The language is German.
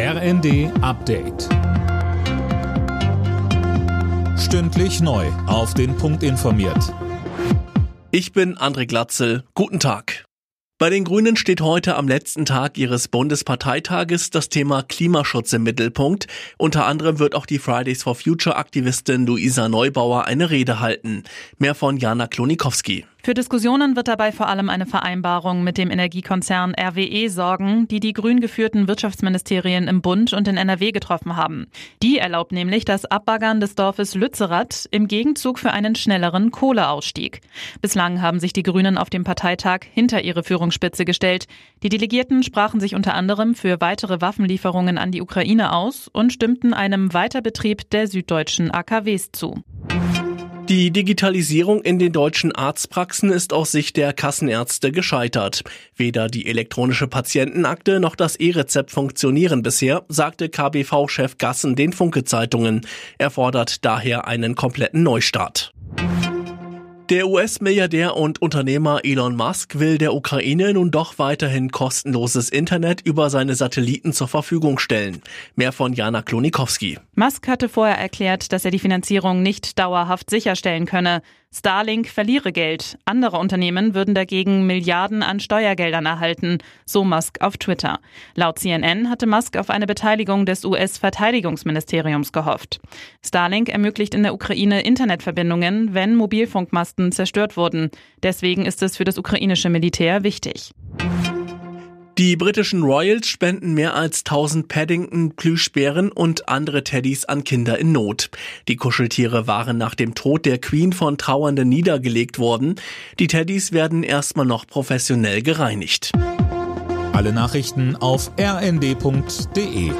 RND Update. Stündlich neu. Auf den Punkt informiert. Ich bin André Glatzel. Guten Tag. Bei den Grünen steht heute am letzten Tag ihres Bundesparteitages das Thema Klimaschutz im Mittelpunkt. Unter anderem wird auch die Fridays for Future Aktivistin Luisa Neubauer eine Rede halten. Mehr von Jana Klonikowski. Für Diskussionen wird dabei vor allem eine Vereinbarung mit dem Energiekonzern RWE sorgen, die die grün geführten Wirtschaftsministerien im Bund und in NRW getroffen haben. Die erlaubt nämlich das Abbaggern des Dorfes Lützerath im Gegenzug für einen schnelleren Kohleausstieg. Bislang haben sich die Grünen auf dem Parteitag hinter ihre Führungsspitze gestellt. Die Delegierten sprachen sich unter anderem für weitere Waffenlieferungen an die Ukraine aus und stimmten einem Weiterbetrieb der süddeutschen AKWs zu. Die Digitalisierung in den deutschen Arztpraxen ist aus Sicht der Kassenärzte gescheitert. Weder die elektronische Patientenakte noch das E-Rezept funktionieren bisher, sagte KBV-Chef Gassen den Funke-Zeitungen. Er fordert daher einen kompletten Neustart. Der US-Milliardär und Unternehmer Elon Musk will der Ukraine nun doch weiterhin kostenloses Internet über seine Satelliten zur Verfügung stellen. Mehr von Jana Klonikowski. Musk hatte vorher erklärt, dass er die Finanzierung nicht dauerhaft sicherstellen könne. Starlink verliere Geld. Andere Unternehmen würden dagegen Milliarden an Steuergeldern erhalten, so Musk auf Twitter. Laut CNN hatte Musk auf eine Beteiligung des US-Verteidigungsministeriums gehofft. Starlink ermöglicht in der Ukraine Internetverbindungen, wenn Mobilfunkmasten zerstört wurden. Deswegen ist es für das ukrainische Militär wichtig. Die britischen Royals spenden mehr als 1000 Paddington, Plüschbären und andere Teddys an Kinder in Not. Die Kuscheltiere waren nach dem Tod der Queen von Trauernden niedergelegt worden. Die Teddys werden erstmal noch professionell gereinigt. Alle Nachrichten auf rnd.de